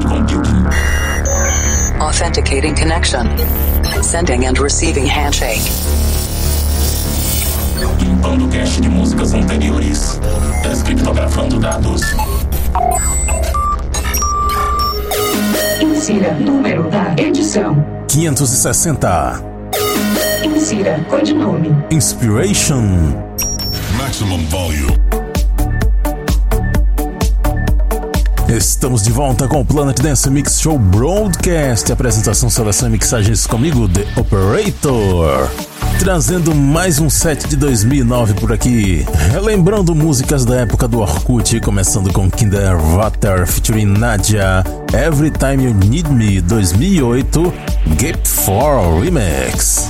cloud computing. Authenticating connection. Sending and receiving handshake. Limpando cache de músicas anteriores. Descriptografando dados. Insira número da edição. 560. Insira codinome. Inspiration. Maximum volume. Estamos de volta com o Planet Dance Mix Show Broadcast. Apresentação, seleção e mixagens comigo, The Operator. Trazendo mais um set de 2009 por aqui. Relembrando músicas da época do Orkut, começando com Kinderwater featuring Nadia, Every Time You Need Me 2008, Gap 4 Remix.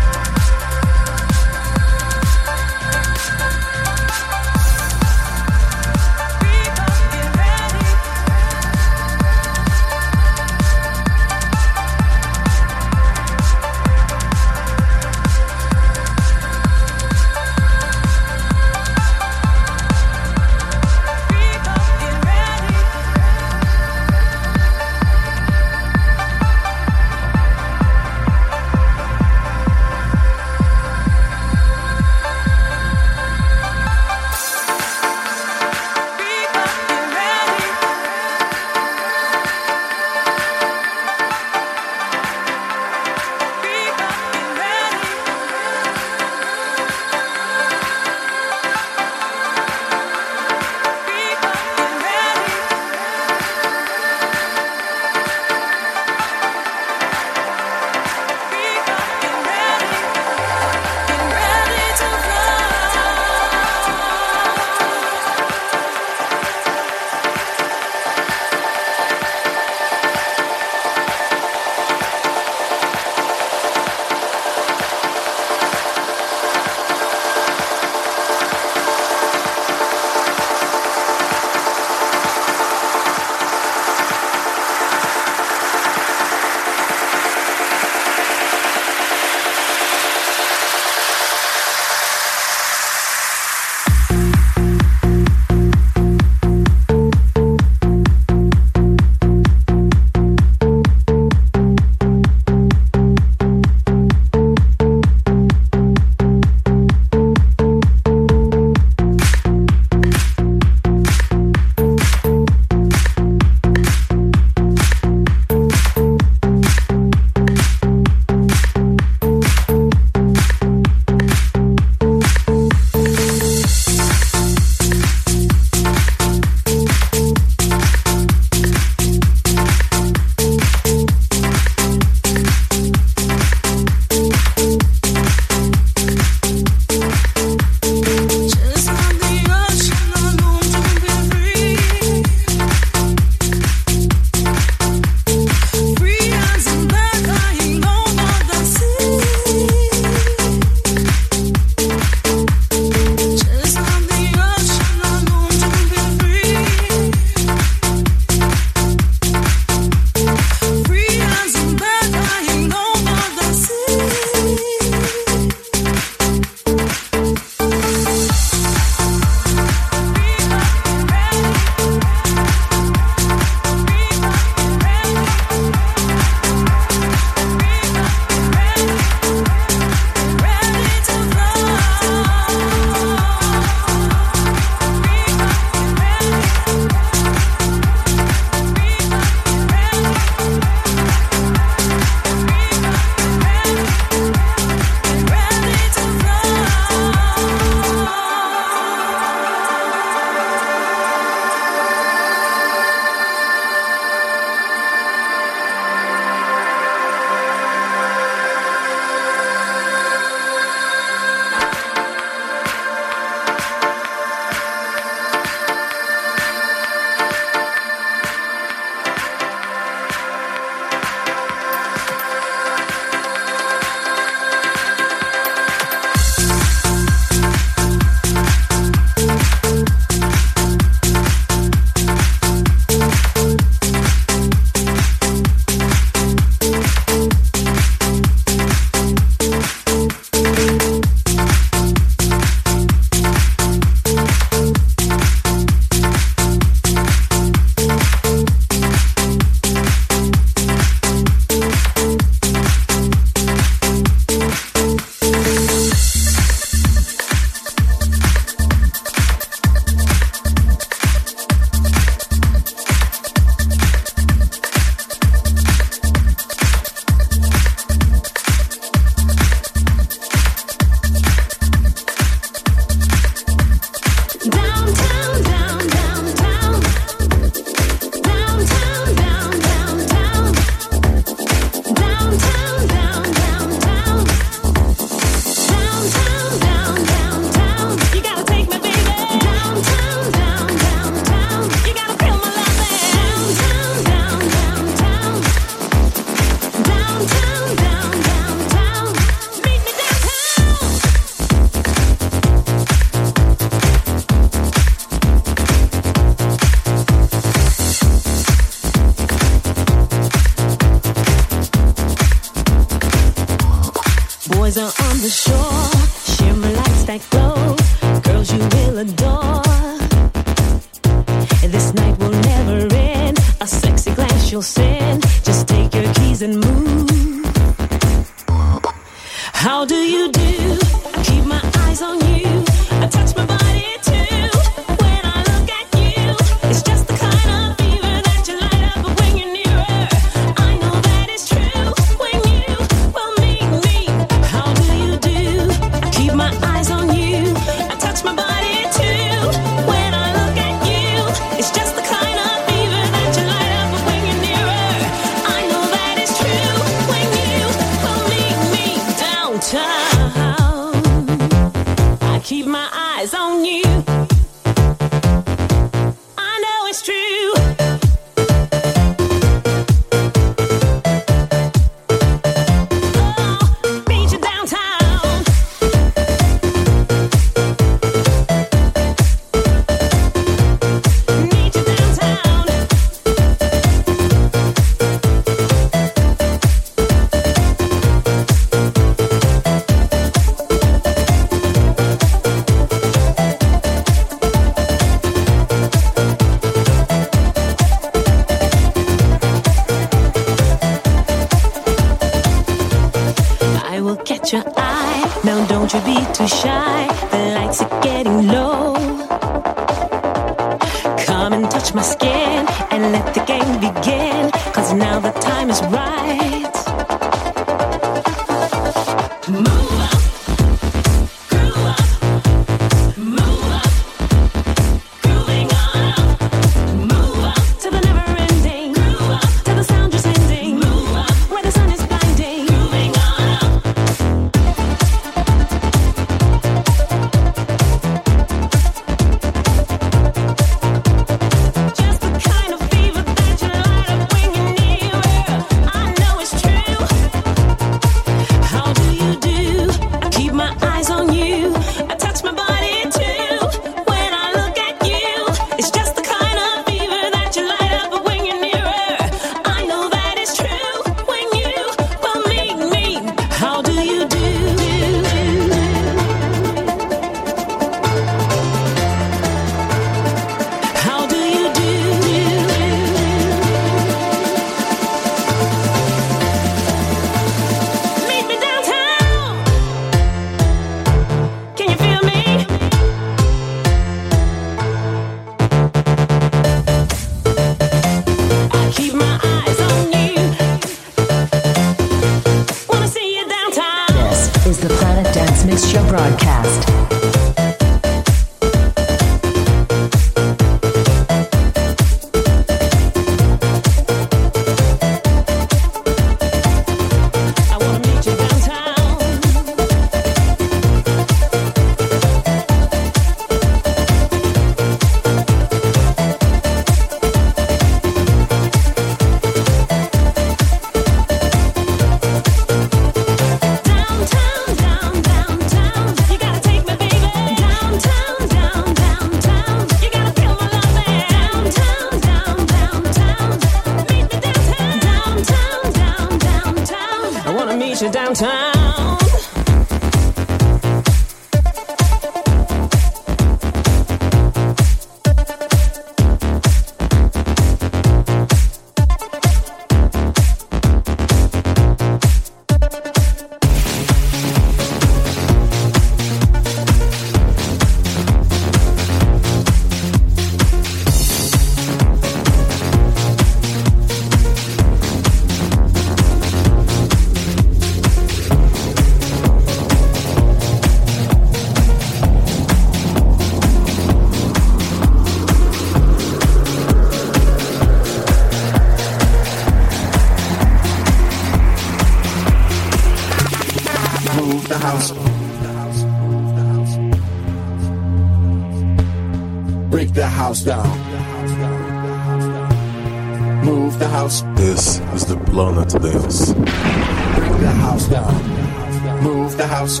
Move the house.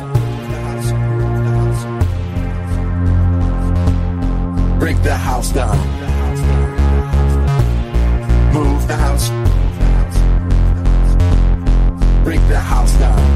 Break the house down. Move the house. Break the house down.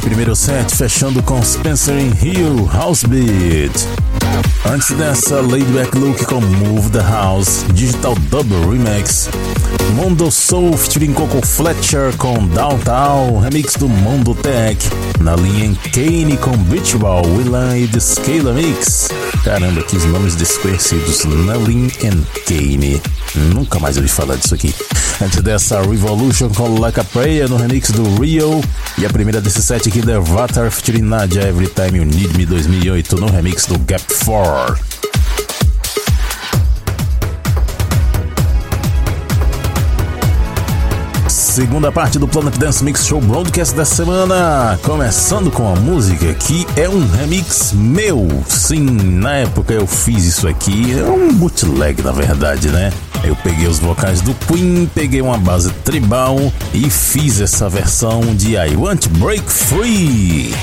Primeiro set, fechando com Spencer in Hill House Beat. Antes dessa, Laidback Look com Move the House, Digital Double Remix. Mondo Soul featuring Coco Fletcher com Downtown, remix do Mondo Tech. Na linha Kane com Beach Ball, Willan e The Scala Mix. Caramba, que nomes desconhecidos. Nalin and Kane. Nunca mais ouvi falar disso aqui. Antes dessa, Revolution com Like a Prayer no remix do Rio. E a primeira desse set aqui, The Vatar featuring Nadia Every Time You Need Me 2008 no remix do Gap 4. Segunda parte do Planet Dance Mix Show Broadcast da semana, começando com a música que é um remix meu. Sim, na época eu fiz isso aqui, é um bootleg na verdade, né? Eu peguei os vocais do Queen, peguei uma base tribal e fiz essa versão de I Want to Break Free.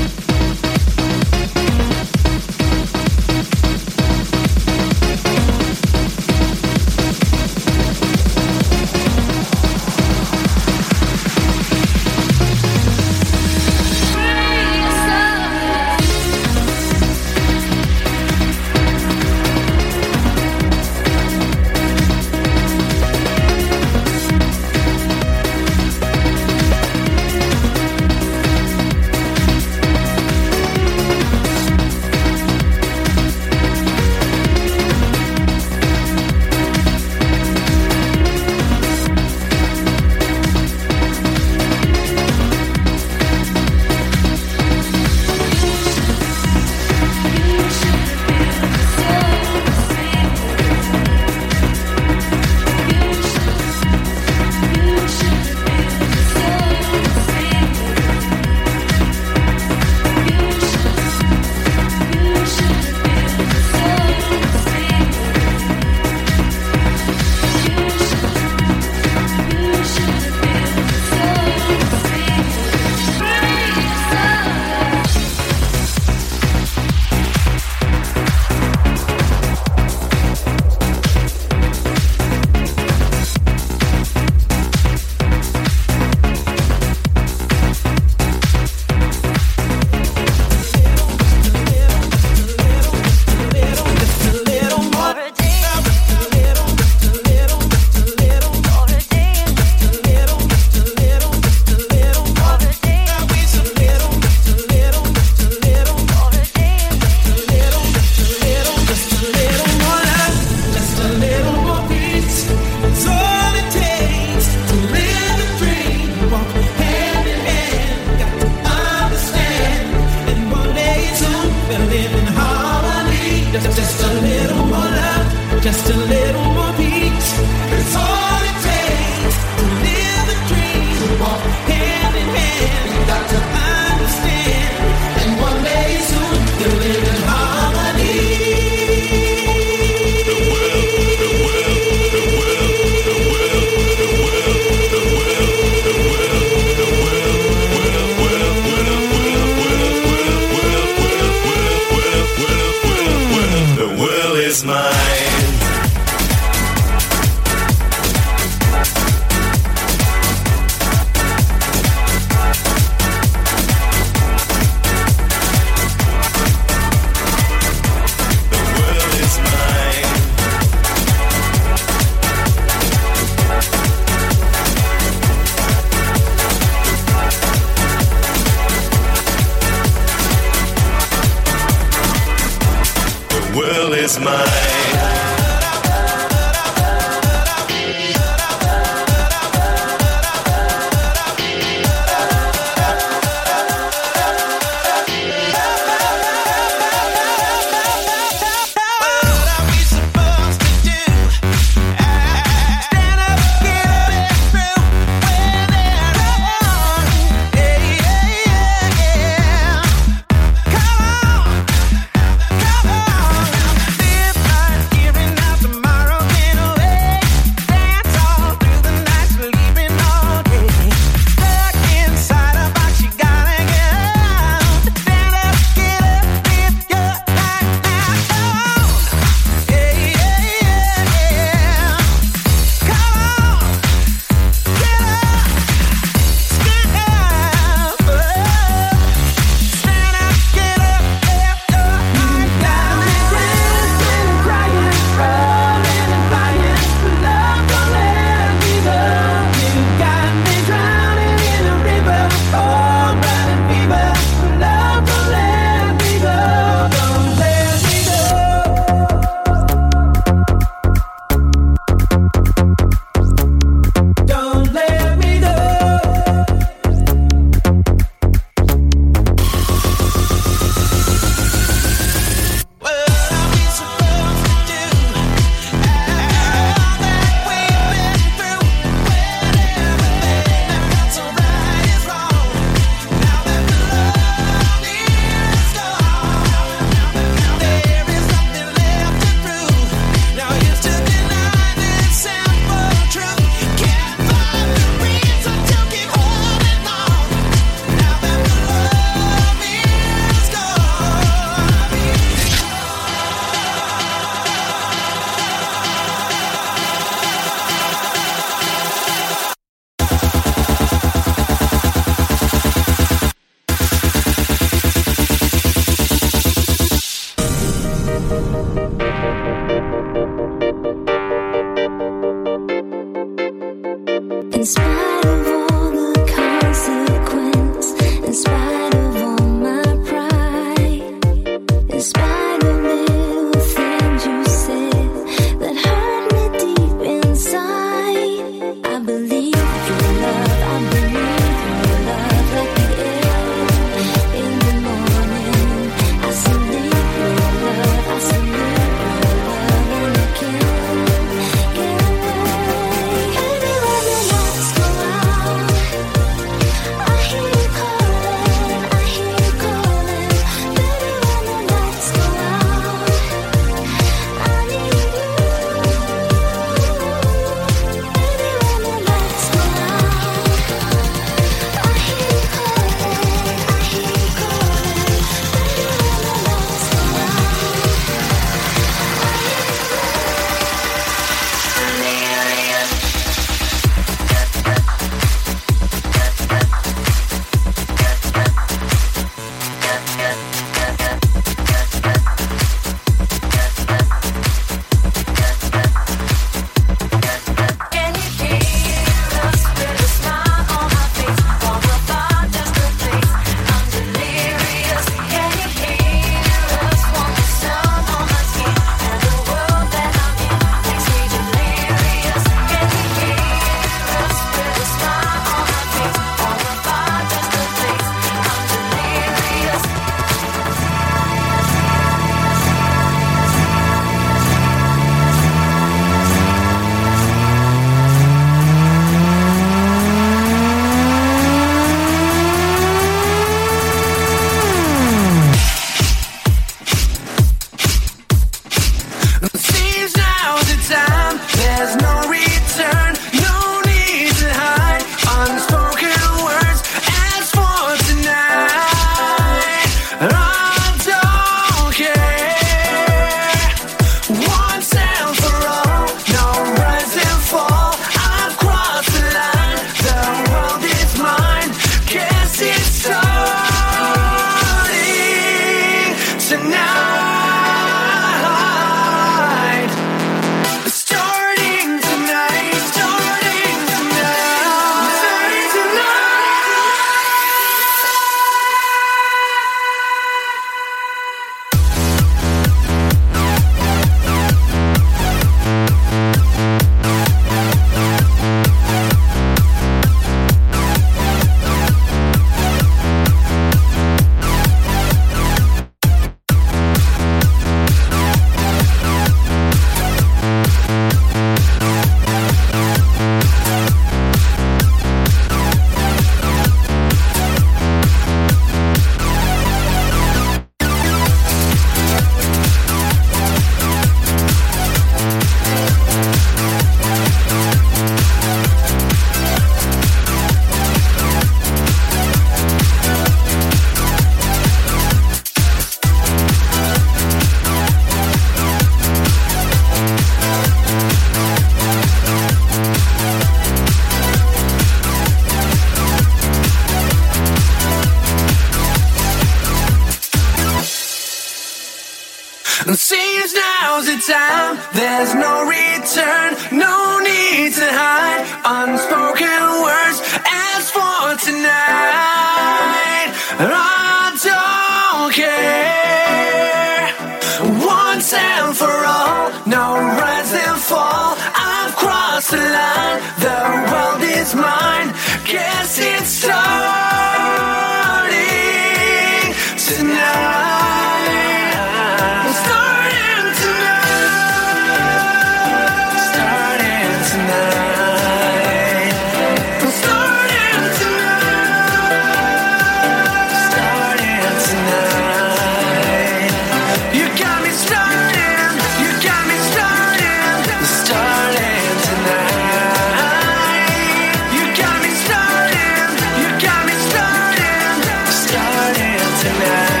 Tonight.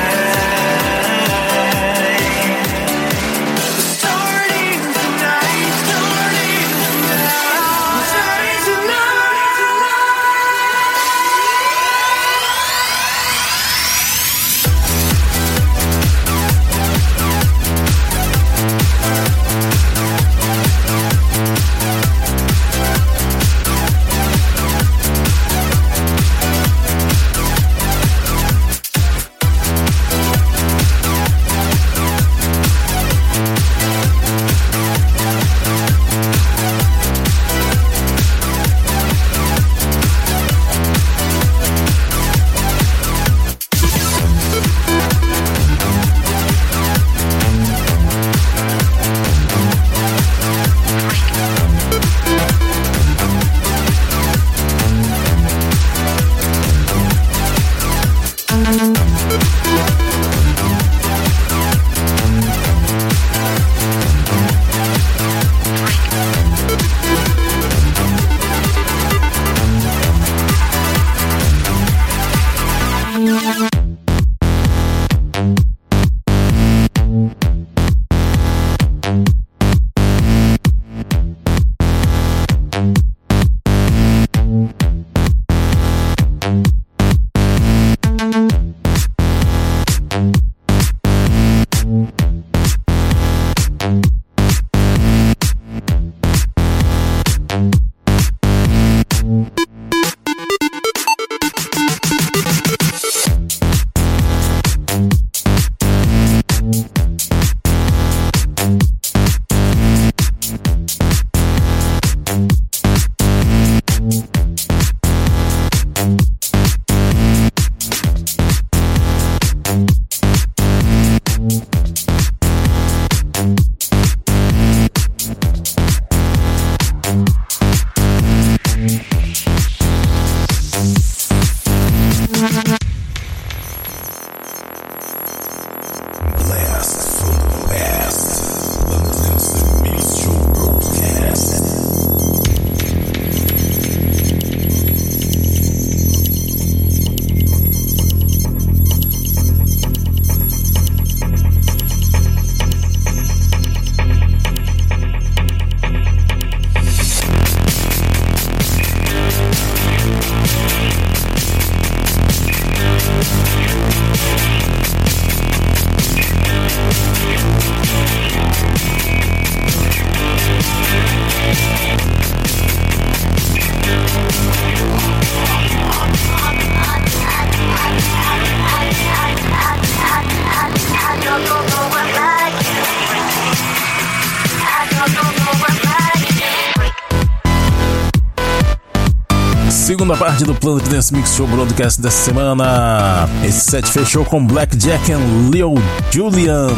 Parte do Planet Dance Mix Show Broadcast dessa semana. Esse set fechou com Blackjack and Leo Julian.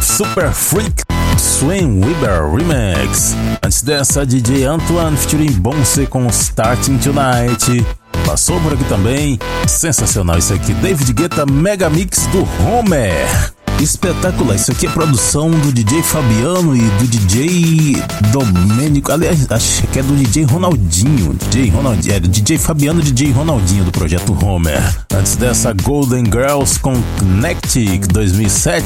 Super Freak Swain Weber Remix. Antes dessa, DJ Antoine featuring Bonse com Starting Tonight. Passou por aqui também. Sensacional isso aqui. David Guetta Mega Mix do Homer. Espetacular, isso aqui é produção do DJ Fabiano e do DJ Domênico. Aliás, acho que é do DJ Ronaldinho. DJ Ronaldinho, é, DJ Fabiano e DJ Ronaldinho do projeto Homer. Antes dessa, Golden Girls com Connectic 2007,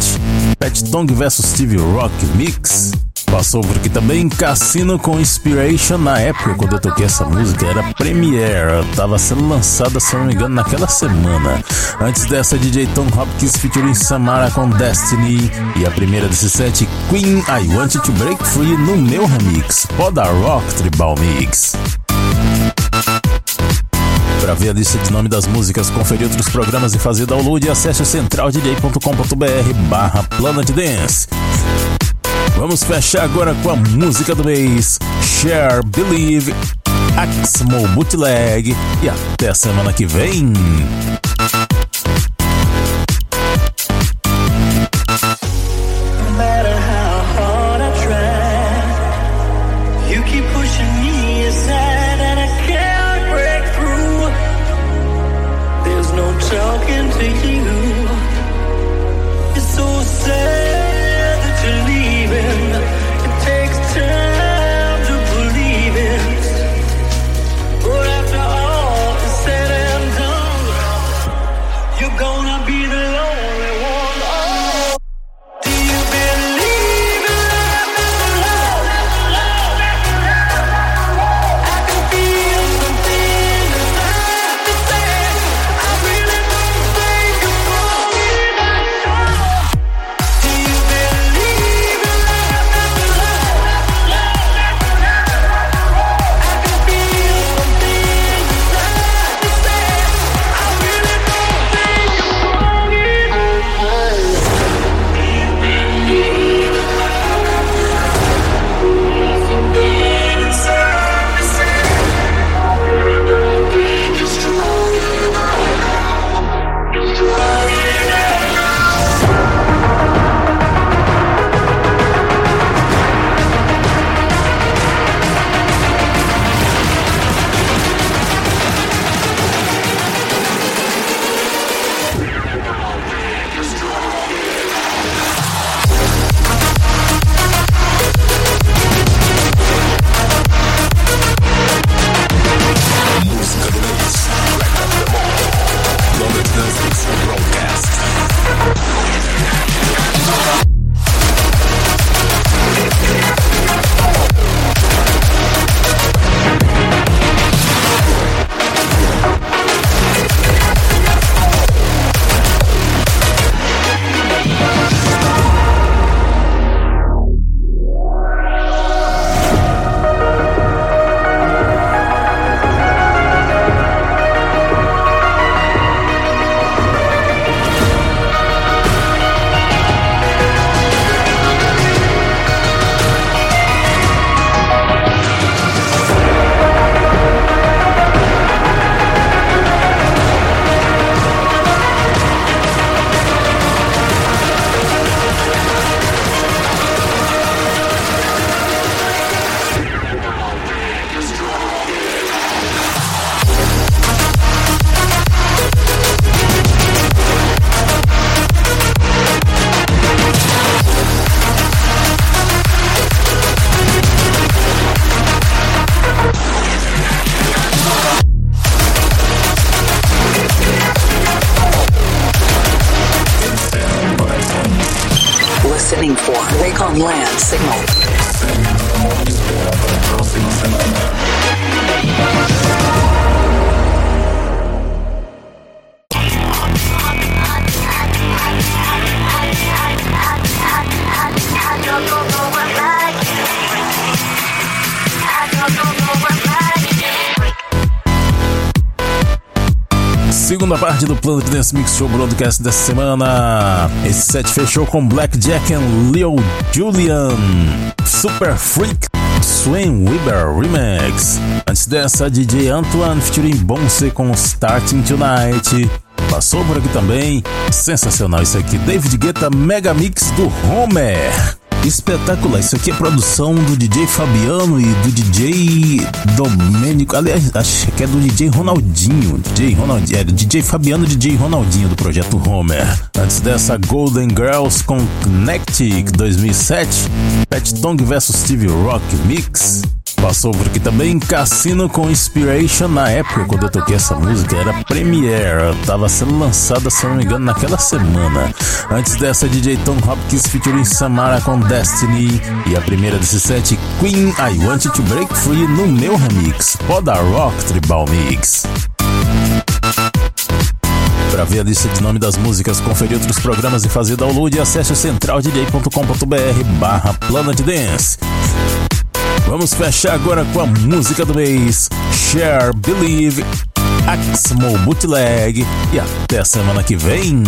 Pet Tong vs Steve Rock Mix. Passou por aqui também Cassino com Inspiration. Na época, quando eu toquei essa música, era Premiere. Tava sendo lançada, se não me engano, naquela semana. Antes dessa, DJ Tom Hopkins featuring Samara com Destiny. E a primeira desse set, Queen I Want to Break Free no meu remix, Poda Rock Tribal Mix. Para ver a lista de nome das músicas, conferir outros programas e fazer download, acesse centraldj.com.br barra Planet Dance. Vamos fechar agora com a música do mês, Share, Believe, Axmo Bootleg e até semana que vem. Parte do Planet Dance Mix Show Broadcast dessa semana. Esse set fechou com Blackjack and Leo Julian. Super Freak Swain Weber Remix. Antes dessa, DJ Antoine featuring Bonse com Starting Tonight. Passou por aqui também. Sensacional isso aqui. David Guetta Mega Mix do Homer. Espetacular, isso aqui é produção do DJ Fabiano e do DJ Domênico. Aliás, acho que é do DJ Ronaldinho. DJ Ronaldinho, é, DJ Fabiano e DJ Ronaldinho do projeto Homer. Antes dessa, Golden Girls com Connectic 2007, Pet Tong vs Steve Rock Mix. Passou por aqui também Cassino com Inspiration. Na época, quando eu toquei essa música, era Premiere. Tava sendo lançada, se não me engano, naquela semana. Antes dessa, DJ Tom Hopkins featuring Samara com Destiny. E a primeira desse set, Queen I Want to Break Free no meu remix. Poda Rock Tribal Mix. Para ver a lista de nome das músicas, conferir outros programas e fazer download, acesse centraldj.com.br barra Planet Dance. Vamos fechar agora com a música do mês, Share, Believe, Axmo Bootleg e até semana que vem.